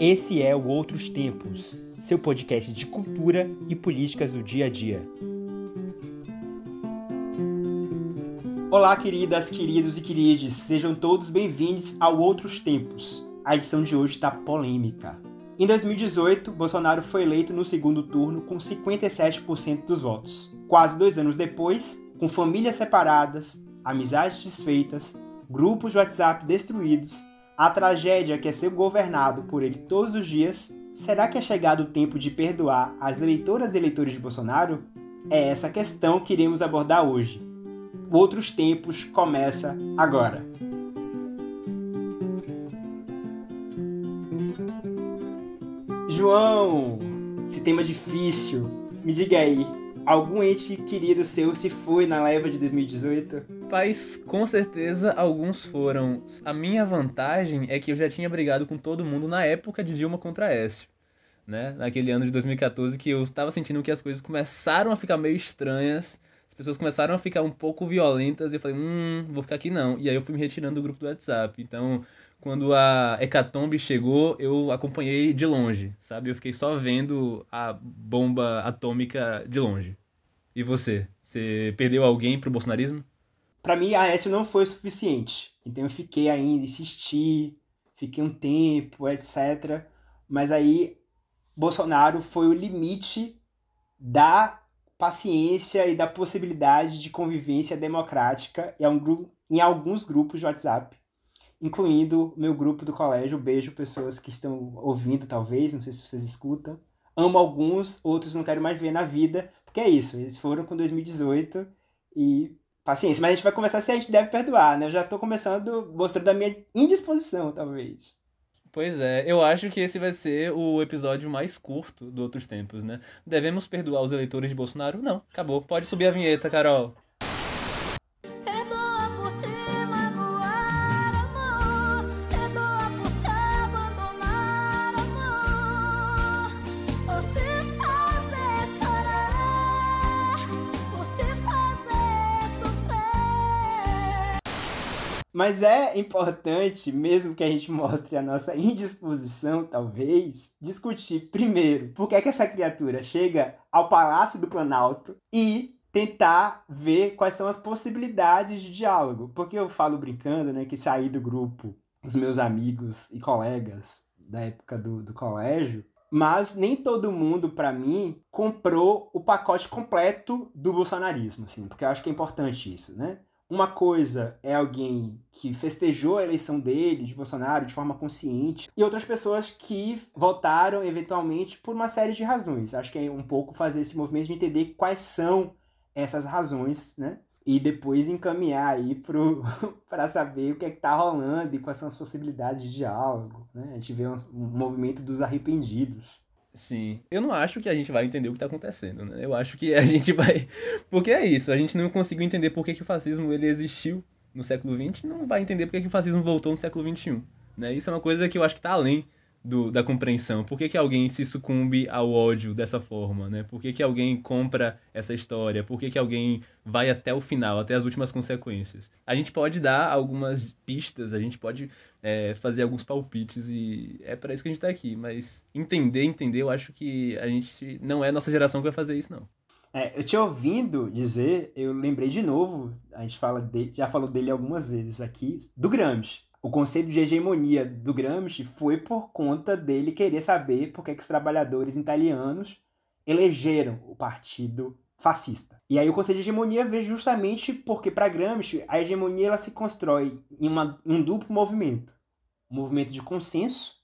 Esse é o Outros Tempos, seu podcast de cultura e políticas do dia a dia. Olá, queridas, queridos e querides, sejam todos bem-vindos ao Outros Tempos. A edição de hoje está polêmica. Em 2018, Bolsonaro foi eleito no segundo turno com 57% dos votos. Quase dois anos depois, com famílias separadas, amizades desfeitas, grupos de WhatsApp destruídos, a tragédia que é ser governado por ele todos os dias, será que é chegado o tempo de perdoar as eleitoras e eleitores de Bolsonaro? É essa questão que iremos abordar hoje. Outros Tempos começa agora. João, esse tema difícil, me diga aí, algum ente querido seu se foi na leva de 2018? Rapaz, com certeza alguns foram. A minha vantagem é que eu já tinha brigado com todo mundo na época de Dilma contra Aécio. Né? Naquele ano de 2014 que eu estava sentindo que as coisas começaram a ficar meio estranhas, as pessoas começaram a ficar um pouco violentas e eu falei, hum, vou ficar aqui não. E aí eu fui me retirando do grupo do WhatsApp. Então, quando a Hecatombe chegou, eu acompanhei de longe, sabe? Eu fiquei só vendo a bomba atômica de longe. E você? Você perdeu alguém pro bolsonarismo? Para mim a Aécio não foi o suficiente. Então eu fiquei ainda, insisti, fiquei um tempo, etc. Mas aí Bolsonaro foi o limite da paciência e da possibilidade de convivência democrática em alguns grupos de WhatsApp, incluindo meu grupo do colégio. Beijo, pessoas que estão ouvindo, talvez, não sei se vocês escutam. Amo alguns, outros não quero mais ver na vida, porque é isso, eles foram com 2018 e paciência. Mas a gente vai conversar se a gente deve perdoar, né? Eu já tô começando mostrando a minha indisposição, talvez. Pois é, eu acho que esse vai ser o episódio mais curto do Outros Tempos, né? Devemos perdoar os eleitores de Bolsonaro? Não, acabou. Pode subir a vinheta, Carol. Mas é importante, mesmo que a gente mostre a nossa indisposição, talvez, discutir primeiro por que, é que essa criatura chega ao Palácio do Planalto e tentar ver quais são as possibilidades de diálogo. Porque eu falo brincando, né, que saí do grupo dos meus amigos e colegas da época do, do colégio, mas nem todo mundo, para mim, comprou o pacote completo do bolsonarismo, assim, porque eu acho que é importante isso, né? Uma coisa é alguém que festejou a eleição dele, de Bolsonaro, de forma consciente, e outras pessoas que votaram eventualmente por uma série de razões. Acho que é um pouco fazer esse movimento de entender quais são essas razões, né? E depois encaminhar aí para saber o que é que tá rolando e quais são as possibilidades de diálogo, né? A gente vê um, um movimento dos arrependidos. Sim. Eu não acho que a gente vai entender o que está acontecendo, né? Eu acho que a gente vai. Porque é isso, a gente não conseguiu entender por que, que o fascismo ele existiu no século XX, não vai entender por que, que o fascismo voltou no século XXI. Né? Isso é uma coisa que eu acho que está além do, da compreensão. Por que, que alguém se sucumbe ao ódio dessa forma, né? Por que, que alguém compra essa história? Por que, que alguém vai até o final, até as últimas consequências? A gente pode dar algumas pistas, a gente pode é, fazer alguns palpites e é para isso que a gente está aqui. Mas entender, entender, eu acho que a gente não é a nossa geração que vai fazer isso, não. É, eu te ouvindo dizer, eu lembrei de novo, a gente fala de, já falou dele algumas vezes aqui, do Gramsci o conceito de hegemonia do Gramsci foi por conta dele querer saber por que, os trabalhadores italianos elegeram o partido fascista. E aí o conceito de hegemonia veio justamente porque para Gramsci a hegemonia ela se constrói em, uma, em um duplo movimento, um movimento de consenso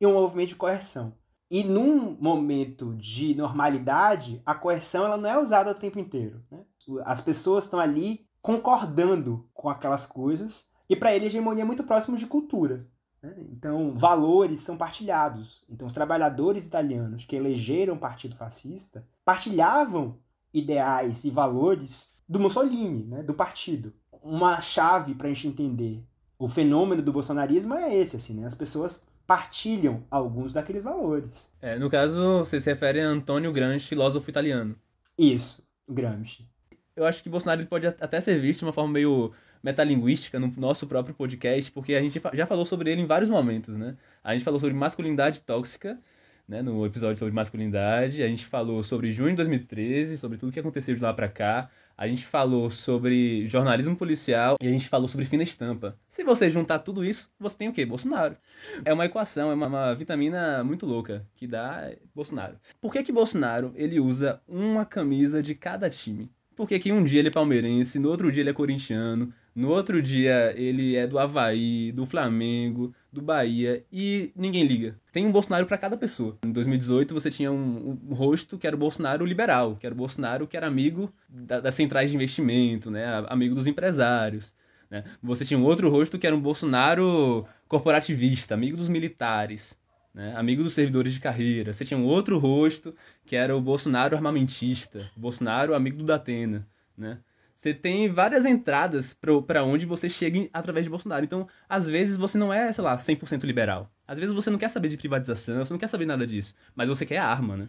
e um movimento de coerção. E num momento de normalidade, a coerção ela não é usada o tempo inteiro. Né? As pessoas estão ali concordando com aquelas coisas e para ele, a hegemonia é muito próximo de cultura. Né? Então, valores são partilhados. Então, os trabalhadores italianos que elegeram o Partido Fascista partilhavam ideais e valores do Mussolini, né? do partido. Uma chave para a gente entender o fenômeno do bolsonarismo é esse, assim, né? As pessoas partilham alguns daqueles valores. É, no caso, você se refere a Antônio Gramsci, filósofo italiano. Isso, Gramsci. Eu acho que Bolsonaro pode até ser visto de uma forma meio metalinguística no nosso próprio podcast, porque a gente já falou sobre ele em vários momentos, né? A gente falou sobre masculinidade tóxica, né, no episódio sobre masculinidade, a gente falou sobre junho de 2013, sobre tudo que aconteceu de lá para cá, a gente falou sobre jornalismo policial e a gente falou sobre fina estampa. Se você juntar tudo isso, você tem o quê? Bolsonaro. É uma equação, é uma, uma vitamina muito louca que dá Bolsonaro. Por que que Bolsonaro ele usa uma camisa de cada time? Porque que um dia ele é palmeirense, no outro dia ele é corintiano, no outro dia ele é do Havaí, do Flamengo, do Bahia e ninguém liga. Tem um Bolsonaro para cada pessoa. Em 2018 você tinha um, um, rosto que era o Bolsonaro liberal, que era o Bolsonaro que era amigo da, das centrais de investimento, né? amigo dos empresários. Né? Você tinha um outro rosto que era um Bolsonaro corporativista, amigo dos militares. Né? amigo dos servidores de carreira. Você tinha um outro rosto que era o Bolsonaro armamentista, Bolsonaro amigo do Datena, né? Você tem várias entradas para onde você chega através de Bolsonaro. Então, às vezes você não é, sei lá, 100% liberal. Às vezes você não quer saber de privatização, você não quer saber nada disso. Mas você quer arma, né?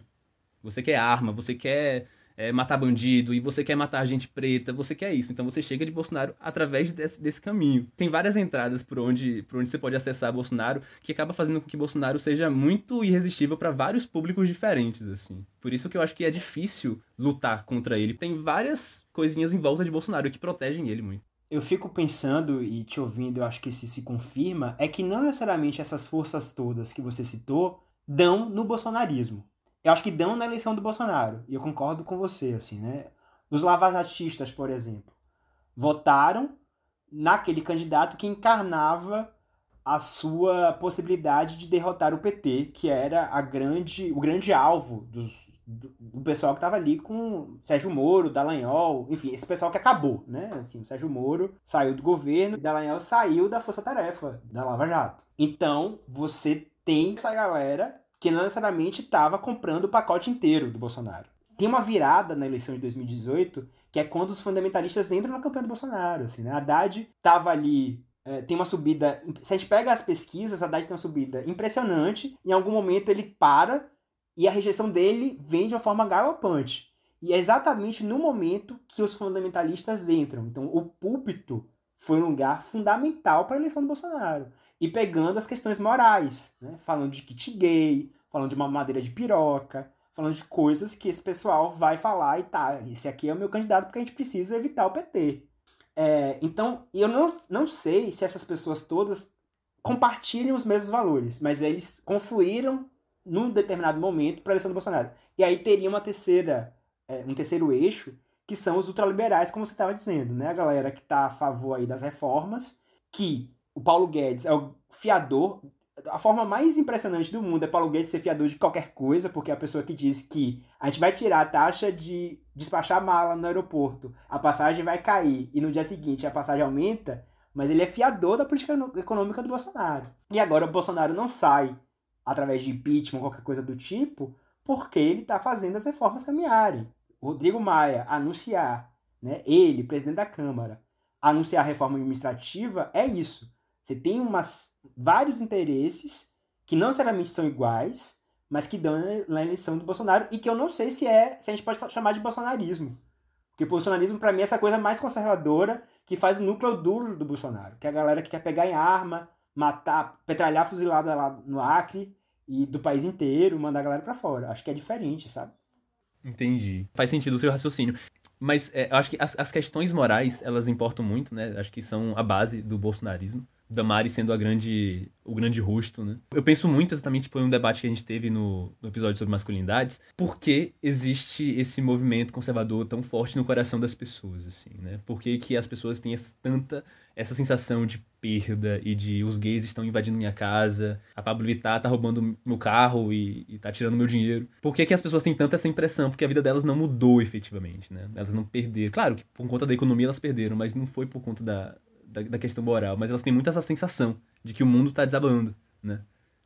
Você quer arma, você quer é, matar bandido e você quer matar gente preta, você quer isso. Então você chega de Bolsonaro através desse, desse caminho. Tem várias entradas por onde, por onde você pode acessar Bolsonaro que acaba fazendo com que Bolsonaro seja muito irresistível para vários públicos diferentes, assim. Por isso que eu acho que é difícil lutar contra ele. Tem várias coisinhas em volta de Bolsonaro que protegem ele muito. Eu fico pensando e te ouvindo, eu acho que isso se confirma, é que não necessariamente essas forças todas que você citou dão no bolsonarismo eu acho que dão na eleição do Bolsonaro. E eu concordo com você, assim, né? Os lavajatistas, por exemplo, votaram naquele candidato que encarnava a sua possibilidade de derrotar o PT, que era a grande, o grande alvo dos, do, do pessoal que estava ali com Sérgio Moro, Dallagnol, enfim, esse pessoal que acabou, né? Assim, o Sérgio Moro saiu do governo, Dallagnol saiu da Força Tarefa, da Lava Jato. Então, você tem essa galera que não necessariamente estava comprando o pacote inteiro do Bolsonaro. Tem uma virada na eleição de 2018, que é quando os fundamentalistas entram na campanha do Bolsonaro. Assim, né? Haddad estava ali é, tem uma subida. Se a gente pega as pesquisas, a Haddad tem uma subida impressionante. Em algum momento ele para e a rejeição dele vem de uma forma galopante. E é exatamente no momento que os fundamentalistas entram. Então, o púlpito foi um lugar fundamental para a eleição do Bolsonaro e pegando as questões morais, né? falando de kit gay, falando de uma madeira de piroca, falando de coisas que esse pessoal vai falar e tá, esse aqui é o meu candidato porque a gente precisa evitar o PT. É, então, eu não, não sei se essas pessoas todas compartilham os mesmos valores, mas eles confluíram num determinado momento para a eleição do Bolsonaro. E aí teria uma terceira, é, um terceiro eixo, que são os ultraliberais, como você estava dizendo, né? A galera que está a favor aí das reformas, que o Paulo Guedes é o fiador. A forma mais impressionante do mundo é Paulo Guedes ser fiador de qualquer coisa, porque é a pessoa que diz que a gente vai tirar a taxa de despachar mala no aeroporto, a passagem vai cair e no dia seguinte a passagem aumenta, mas ele é fiador da política econômica do Bolsonaro. E agora o Bolsonaro não sai através de impeachment, qualquer coisa do tipo, porque ele está fazendo as reformas caminharem. Rodrigo Maia anunciar, né, ele, presidente da Câmara, anunciar a reforma administrativa é isso. Você tem umas, vários interesses que não necessariamente são iguais, mas que dão na eleição do Bolsonaro e que eu não sei se é, se a gente pode chamar de bolsonarismo. Porque o bolsonarismo, para mim, é essa coisa mais conservadora que faz o núcleo duro do Bolsonaro, que é a galera que quer pegar em arma, matar, petralhar fuzilada lá no Acre e do país inteiro, mandar a galera para fora. Acho que é diferente, sabe? Entendi. Faz sentido o seu raciocínio. Mas é, eu acho que as, as questões morais, elas importam muito, né? Acho que são a base do bolsonarismo. Damari sendo a grande, o grande rosto, né? Eu penso muito exatamente por um debate que a gente teve no, no episódio sobre masculinidades, por que existe esse movimento conservador tão forte no coração das pessoas, assim, né? Por que, que as pessoas têm essa, tanta essa sensação de perda e de os gays estão invadindo minha casa, a Pablo Vittar tá roubando meu carro e, e tá tirando meu dinheiro. Por que, que as pessoas têm tanta essa impressão? Porque a vida delas não mudou efetivamente, né? Elas não perderam. Claro que por conta da economia elas perderam, mas não foi por conta da, da, da, questão moral, mas elas têm muito essa sensação de que o mundo está desabando, né?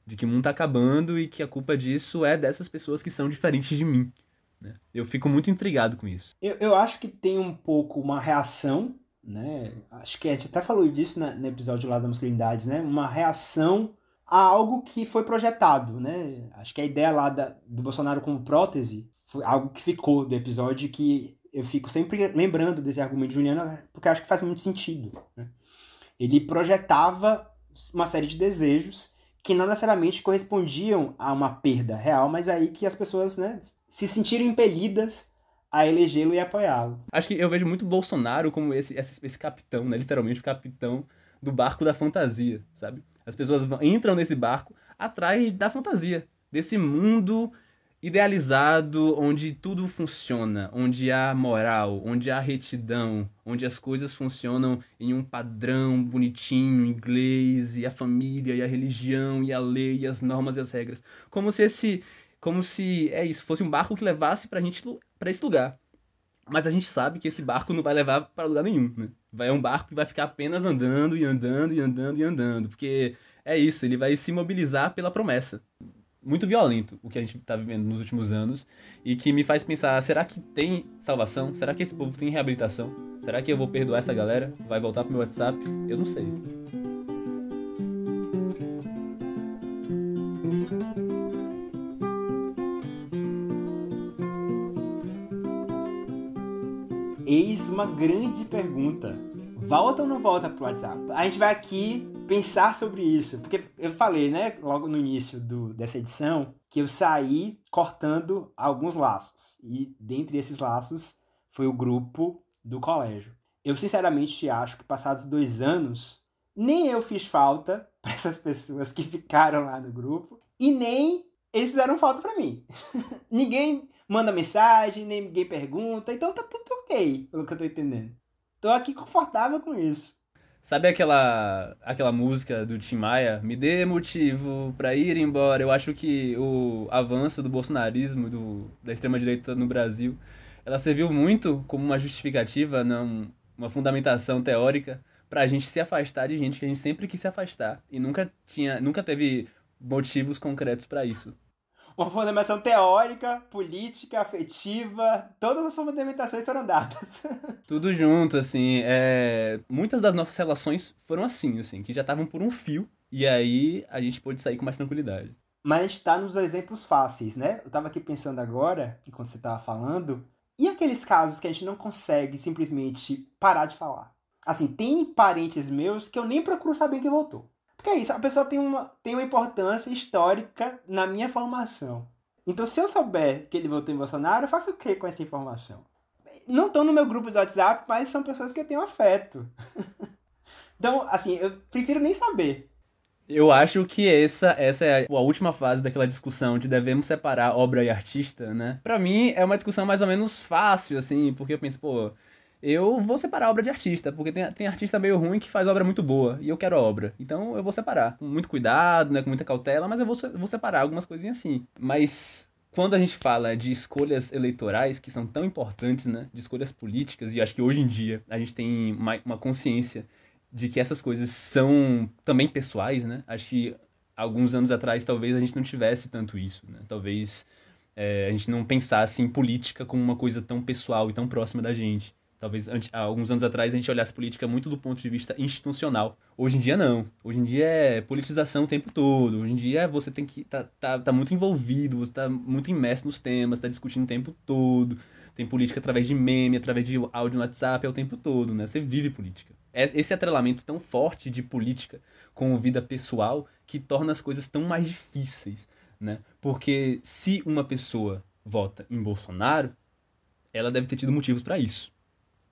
De que o mundo está acabando e que a culpa disso é dessas pessoas que são diferentes de mim. Né? Eu fico muito intrigado com isso. Eu, eu acho que tem um pouco uma reação, né? Acho que a gente até falou disso no episódio lá da masculinidades, né? Uma reação a algo que foi projetado, né? Acho que a ideia lá da, do Bolsonaro como prótese foi algo que ficou do episódio que eu fico sempre lembrando desse argumento de Juliano, porque acho que faz muito sentido. Né? Ele projetava uma série de desejos que não necessariamente correspondiam a uma perda real, mas aí que as pessoas né, se sentiram impelidas a elegê-lo e apoiá-lo. Acho que eu vejo muito Bolsonaro como esse, esse, esse capitão, né? literalmente o capitão do barco da fantasia, sabe? As pessoas entram nesse barco atrás da fantasia, desse mundo idealizado onde tudo funciona, onde há moral, onde há retidão, onde as coisas funcionam em um padrão bonitinho, inglês, e a família, e a religião, e a lei, e as normas e as regras. Como se esse. Como se é isso, fosse um barco que levasse pra gente para esse lugar. Mas a gente sabe que esse barco não vai levar para lugar nenhum, né? Vai é um barco que vai ficar apenas andando e andando e andando e andando, porque é isso, ele vai se mobilizar pela promessa muito violento o que a gente está vivendo nos últimos anos e que me faz pensar: será que tem salvação? Será que esse povo tem reabilitação? Será que eu vou perdoar essa galera? Vai voltar pro meu WhatsApp? Eu não sei. Eis uma grande pergunta. Volta ou não volta pro WhatsApp? A gente vai aqui pensar sobre isso. Porque eu falei, né, logo no início do, dessa edição, que eu saí cortando alguns laços. E dentre esses laços foi o grupo do colégio. Eu sinceramente acho que passados dois anos, nem eu fiz falta para essas pessoas que ficaram lá no grupo e nem eles fizeram falta para mim. ninguém manda mensagem, nem ninguém pergunta, então tá tudo ok, pelo que eu tô entendendo. Tô aqui confortável com isso. Sabe aquela aquela música do Tim Maia? Me dê motivo para ir embora. Eu acho que o avanço do bolsonarismo, do, da extrema-direita no Brasil, ela serviu muito como uma justificativa, não, uma fundamentação teórica para a gente se afastar de gente que a gente sempre quis se afastar e nunca tinha, nunca teve motivos concretos para isso uma fundamentação teórica, política, afetiva, todas as fundamentações foram dadas. Tudo junto, assim, é... muitas das nossas relações foram assim, assim, que já estavam por um fio, e aí a gente pôde sair com mais tranquilidade. Mas a gente tá nos exemplos fáceis, né? Eu tava aqui pensando agora, enquanto você tava falando, e aqueles casos que a gente não consegue simplesmente parar de falar? Assim, tem parentes meus que eu nem procuro saber quem voltou. Porque é isso, a pessoa tem uma, tem uma importância histórica na minha formação. Então, se eu souber que ele votou em Bolsonaro, eu faço o que com essa informação? Não estão no meu grupo do WhatsApp, mas são pessoas que eu tenho afeto. então, assim, eu prefiro nem saber. Eu acho que essa, essa é a, última fase daquela discussão de devemos separar obra e artista, né? Pra mim, é uma discussão mais ou menos fácil, assim, porque eu penso, pô, eu vou separar obra de artista, porque tem, tem artista meio ruim que faz obra muito boa, e eu quero obra. Então eu vou separar, com muito cuidado, né, com muita cautela, mas eu vou, vou separar algumas coisinhas assim. Mas quando a gente fala de escolhas eleitorais, que são tão importantes, né, de escolhas políticas, e acho que hoje em dia a gente tem uma, uma consciência de que essas coisas são também pessoais, né? Acho que alguns anos atrás talvez a gente não tivesse tanto isso, né? Talvez é, a gente não pensasse em política como uma coisa tão pessoal e tão próxima da gente. Talvez alguns anos atrás a gente olhasse política muito do ponto de vista institucional. Hoje em dia não. Hoje em dia é politização o tempo todo. Hoje em dia você tem que tá, tá, tá muito envolvido, você tá muito imerso nos temas, tá discutindo o tempo todo. Tem política através de meme, através de áudio no WhatsApp, é o tempo todo, né? Você vive política. É esse atrelamento tão forte de política com vida pessoal que torna as coisas tão mais difíceis, né? Porque se uma pessoa vota em Bolsonaro, ela deve ter tido motivos para isso.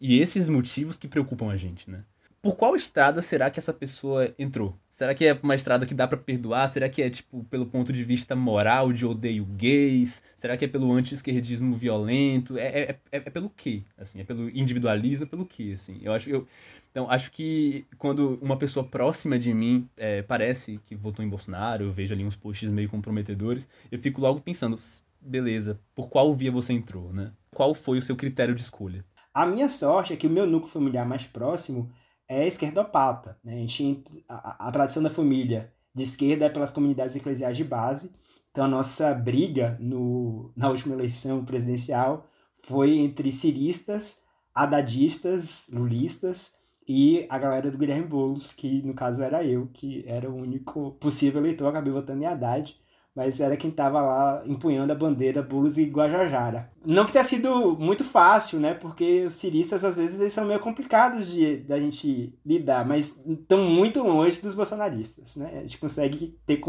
E esses motivos que preocupam a gente, né? Por qual estrada será que essa pessoa entrou? Será que é uma estrada que dá para perdoar? Será que é, tipo, pelo ponto de vista moral de odeio gays? Será que é pelo anti-esquerdismo violento? É, é, é, é, pelo quê? Assim, é pelo individualismo? É pelo quê? Assim, eu acho, eu, então, acho que quando uma pessoa próxima de mim é, parece que votou em Bolsonaro, eu vejo ali uns posts meio comprometedores, eu fico logo pensando, beleza, por qual via você entrou, né? Qual foi o seu critério de escolha? A minha sorte é que o meu núcleo familiar mais próximo é esquerdopata. Né? A, gente, a, a tradição da família de esquerda é pelas comunidades eclesiais de base. Então a nossa briga no, na última eleição presidencial foi entre ciristas, hadadistas, lulistas e a galera do Guilherme Boulos, que no caso era eu, que era o único possível eleitor, acabei votando em Haddad, mas era quem estava lá empunhando a bandeira Bulos e Guajajara. Não que tenha sido muito fácil, né? Porque os ciristas, às vezes, eles são meio complicados de da gente lidar, mas estão muito longe dos bolsonaristas, né? A gente consegue ter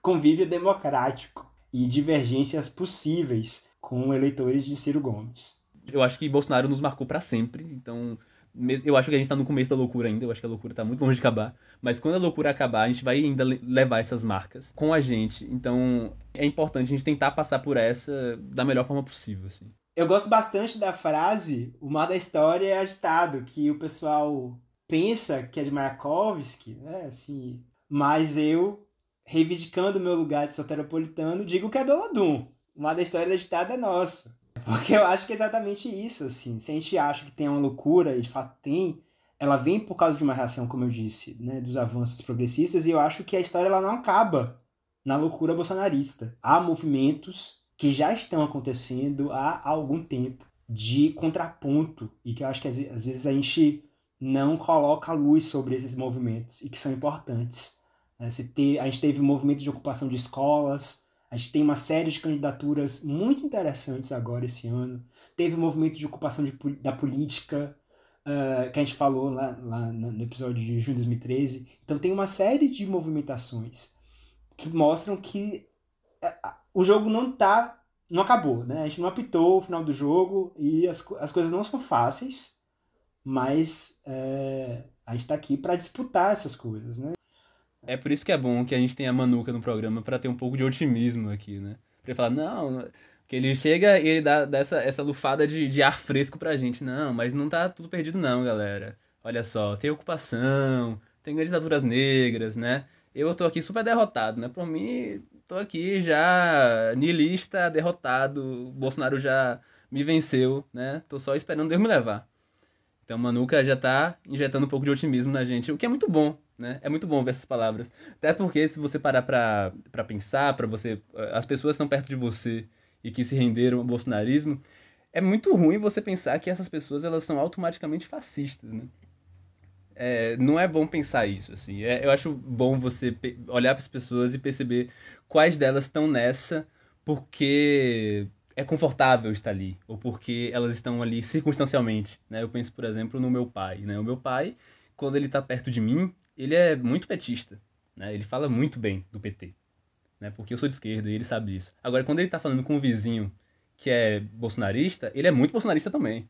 convívio democrático e divergências possíveis com eleitores de Ciro Gomes. Eu acho que Bolsonaro nos marcou para sempre, então eu acho que a gente tá no começo da loucura ainda, eu acho que a loucura tá muito longe de acabar. Mas quando a loucura acabar, a gente vai ainda levar essas marcas com a gente. Então é importante a gente tentar passar por essa da melhor forma possível, assim. Eu gosto bastante da frase, o mal da história é agitado, que o pessoal pensa que é de Mayakovsky, né, assim, mas eu, reivindicando o meu lugar de soteropolitano, digo que é do Olodum. O mal da história agitado é nosso. Porque eu acho que é exatamente isso, assim. Se a gente acha que tem uma loucura, e de fato tem, ela vem por causa de uma reação, como eu disse, né, dos avanços progressistas, e eu acho que a história ela não acaba na loucura bolsonarista. Há movimentos que já estão acontecendo há algum tempo de contraponto, e que eu acho que às vezes a gente não coloca a luz sobre esses movimentos, e que são importantes. Né? a gente teve movimento de ocupação de escolas, a gente tem uma série de candidaturas muito interessantes agora esse ano. Teve o movimento de ocupação de, da política, uh, que a gente falou lá, lá no episódio de junho de 2013. Então tem uma série de movimentações que mostram que uh, o jogo não tá. não acabou, né? A gente não apitou o final do jogo e as, as coisas não são fáceis, mas uh, a gente está aqui para disputar essas coisas, né? É por isso que é bom que a gente tenha a Manuca no programa para ter um pouco de otimismo aqui, né? Pra ele falar, não, que ele chega e ele dá, essa, essa lufada de, de ar fresco pra gente. Não, mas não tá tudo perdido não, galera. Olha só, tem ocupação, tem candidaturas negras, né? Eu tô aqui super derrotado, né? Por mim, tô aqui já nilista, derrotado. O Bolsonaro já me venceu, né? Tô só esperando Deus me levar. Então, Manuca já tá injetando um pouco de otimismo na gente, o que é muito bom, né? É muito bom ver essas palavras. Até porque se você parar pra, pra pensar, para você. As pessoas estão perto de você e que se renderam ao bolsonarismo, é muito ruim você pensar que essas pessoas elas são automaticamente fascistas, né? É, não é bom pensar isso, assim. É, eu acho bom você olhar para as pessoas e perceber quais delas estão nessa porque é confortável estar ali, ou porque elas estão ali circunstancialmente, né? Eu penso, por exemplo, no meu pai, né? O meu pai, quando ele está perto de mim, ele é muito petista, né? Ele fala muito bem do PT, né? Porque eu sou de esquerda e ele sabe disso. Agora, quando ele tá falando com um vizinho que é bolsonarista, ele é muito bolsonarista também.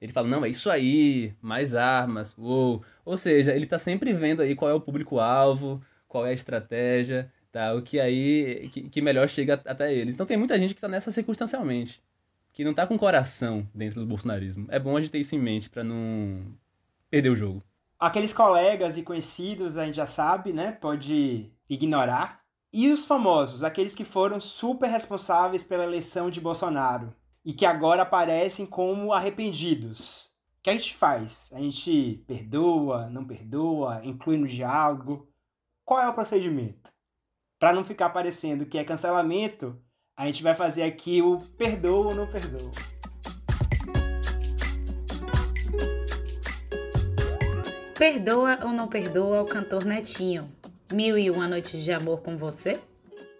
Ele fala, não, é isso aí, mais armas, uou. Ou seja, ele tá sempre vendo aí qual é o público-alvo, qual é a estratégia, tá? O que aí, que, que melhor chega até eles. Então tem muita gente que tá nessa circunstancialmente, que não tá com coração dentro do bolsonarismo. É bom a gente ter isso em mente para não perder o jogo. Aqueles colegas e conhecidos a gente já sabe, né? Pode ignorar. E os famosos, aqueles que foram super responsáveis pela eleição de Bolsonaro e que agora aparecem como arrependidos. O que a gente faz? A gente perdoa, não perdoa, inclui no diálogo? Qual é o procedimento? Para não ficar parecendo que é cancelamento, a gente vai fazer aqui o perdoa ou não perdoa. Perdoa ou não perdoa o cantor Netinho? Mil e uma noites de amor com você?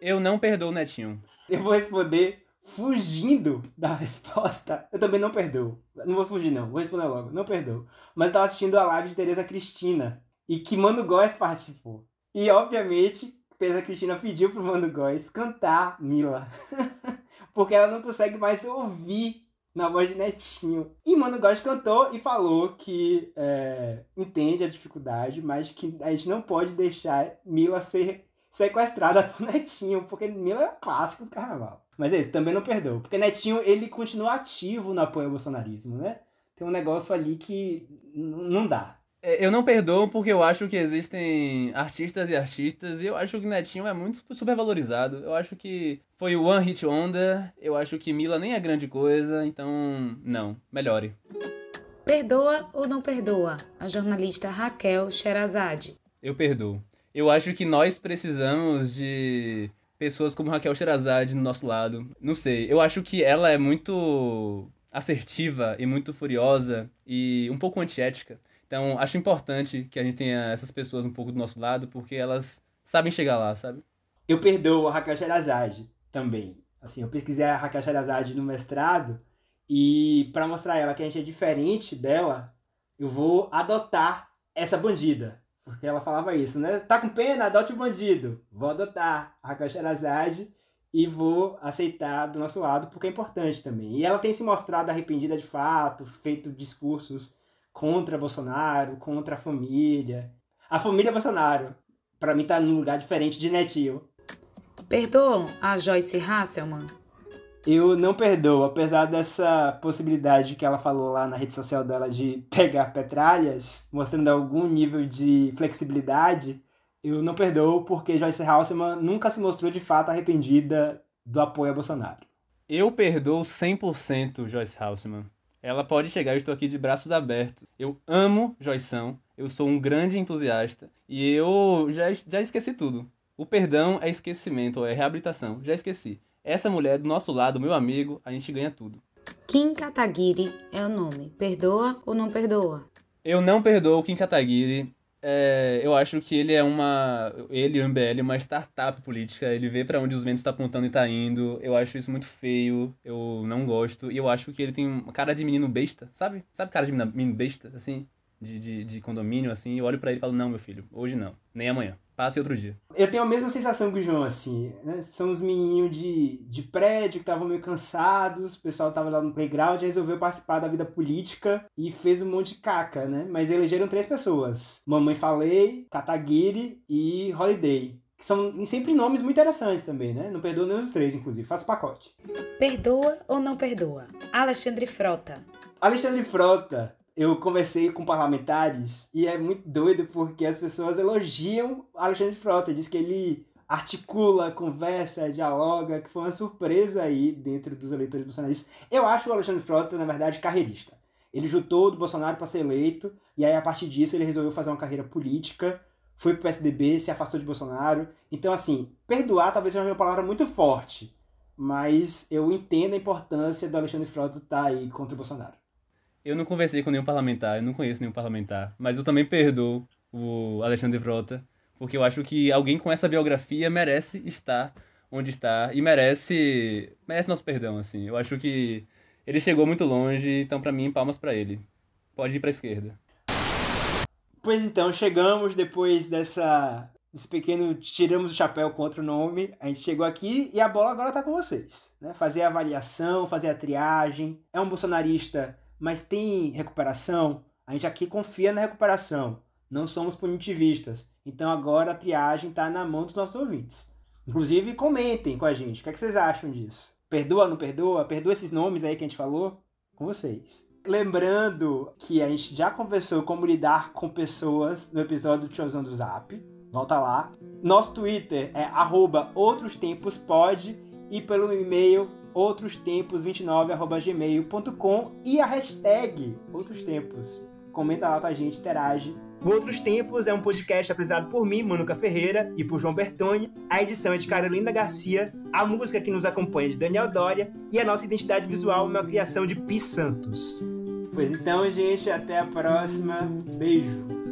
Eu não perdoo o Netinho. Eu vou responder fugindo da resposta. Eu também não perdoo. Não vou fugir, não. Vou responder logo. Não perdoo. Mas eu tava assistindo a live de Tereza Cristina e que Mano Góes participou. E, obviamente, Tereza Cristina pediu pro Mano Góes cantar Mila. Porque ela não consegue mais ouvir na voz de Netinho. E Mano Góes cantou e falou que é, entende a dificuldade, mas que a gente não pode deixar Mila ser sequestrada por Netinho, porque Mila é um clássico do carnaval. Mas é isso, também não perdoa, porque Netinho ele continua ativo no apoio ao bolsonarismo, né? Tem um negócio ali que não dá. É, eu não perdoo porque eu acho que existem artistas e artistas e eu acho que Netinho é muito supervalorizado. Eu acho que foi o One Hit Wonder, eu acho que Mila nem é grande coisa, então não, melhore. Perdoa ou não perdoa? A jornalista Raquel Sherazade. Eu perdoo. Eu acho que nós precisamos de pessoas como Raquel Sherazade do nosso lado. Não sei, eu acho que ela é muito assertiva e muito furiosa e um pouco antiética. Então, acho importante que a gente tenha essas pessoas um pouco do nosso lado, porque elas sabem chegar lá, sabe? Eu perdoo a Raquel Sherazade também. Assim, eu pesquisei a Raquel Sherazade no mestrado e para mostrar ela que a gente é diferente dela, eu vou adotar essa bandida. Porque ela falava isso, né? Tá com pena? Adote o bandido. Vou adotar a Raquel Sherazade e vou aceitar do nosso lado, porque é importante também. E ela tem se mostrado arrependida de fato, feito discursos contra Bolsonaro, contra a família. A família Bolsonaro, para mim, tá num lugar diferente de Netinho. Perdoam a Joyce Hasselman? Eu não perdoo, apesar dessa possibilidade que ela falou lá na rede social dela de pegar petralhas, mostrando algum nível de flexibilidade, eu não perdoo porque Joyce Hasselman nunca se mostrou de fato arrependida do apoio a Bolsonaro. Eu perdoo 100% Joyce Hasselman. Ela pode chegar, eu estou aqui de braços abertos. Eu amo Joyção, eu sou um grande entusiasta e eu já, já esqueci tudo. O perdão é esquecimento, é reabilitação. Já esqueci. Essa mulher do nosso lado, meu amigo, a gente ganha tudo. Kim Kataguiri é o nome. Perdoa ou não perdoa? Eu não perdoo Kim Kataguiri. É, eu acho que ele é uma. Ele o MBL é uma startup política. Ele vê para onde os ventos estão tá apontando e tá indo. Eu acho isso muito feio. Eu não gosto. E eu acho que ele tem cara de menino besta, sabe? Sabe cara de menino besta, assim? De, de, de condomínio, assim. Eu olho para ele e falo: Não, meu filho, hoje não. Nem amanhã. Passe outro dia. Eu tenho a mesma sensação que o João, assim. Né? São os menininhos de, de prédio que estavam meio cansados, o pessoal tava lá no playground, resolveu participar da vida política e fez um monte de caca, né? Mas elegeram três pessoas: Mamãe Falei, Kataguiri e Holiday. Que são sempre nomes muito interessantes também, né? Não perdoa nenhum dos três, inclusive. Faça pacote. Perdoa ou não perdoa? Alexandre Frota. Alexandre Frota eu conversei com parlamentares e é muito doido porque as pessoas elogiam Alexandre Frota, diz que ele articula, conversa, dialoga, que foi uma surpresa aí dentro dos eleitores bolsonaristas. Eu acho o Alexandre Frota, na verdade, carreirista. Ele juntou do Bolsonaro para ser eleito e aí a partir disso ele resolveu fazer uma carreira política, foi pro PSDB, se afastou de Bolsonaro. Então assim, perdoar talvez seja uma palavra muito forte, mas eu entendo a importância do Alexandre Frota estar tá aí contra o Bolsonaro. Eu não conversei com nenhum parlamentar, eu não conheço nenhum parlamentar, mas eu também perdoo o Alexandre Frota, porque eu acho que alguém com essa biografia merece estar onde está e merece merece nosso perdão, assim. Eu acho que ele chegou muito longe, então para mim palmas para ele. Pode ir para esquerda. Pois então, chegamos depois dessa esse pequeno tiramos o chapéu contra o nome, a gente chegou aqui e a bola agora tá com vocês, né? Fazer a avaliação, fazer a triagem. É um bolsonarista mas tem recuperação? A gente aqui confia na recuperação, não somos punitivistas. Então agora a triagem está na mão dos nossos ouvintes. Inclusive, comentem com a gente. O que, é que vocês acham disso? Perdoa, não perdoa? Perdoa esses nomes aí que a gente falou? Com vocês. Lembrando que a gente já conversou como lidar com pessoas no episódio do Tiozão do Zap. Volta lá. Nosso Twitter é outrostempospod e pelo e-mail outrostempos29@gmail.com e a hashtag Outros Tempos. Comenta lá com a gente, interage. O Outros Tempos é um podcast apresentado por mim, Manuca Ferreira, e por João Bertoni. A edição é de Carolina Garcia, a música que nos acompanha é de Daniel Doria e a nossa identidade visual é uma criação de Pi Santos. Pois então, gente, até a próxima. Beijo!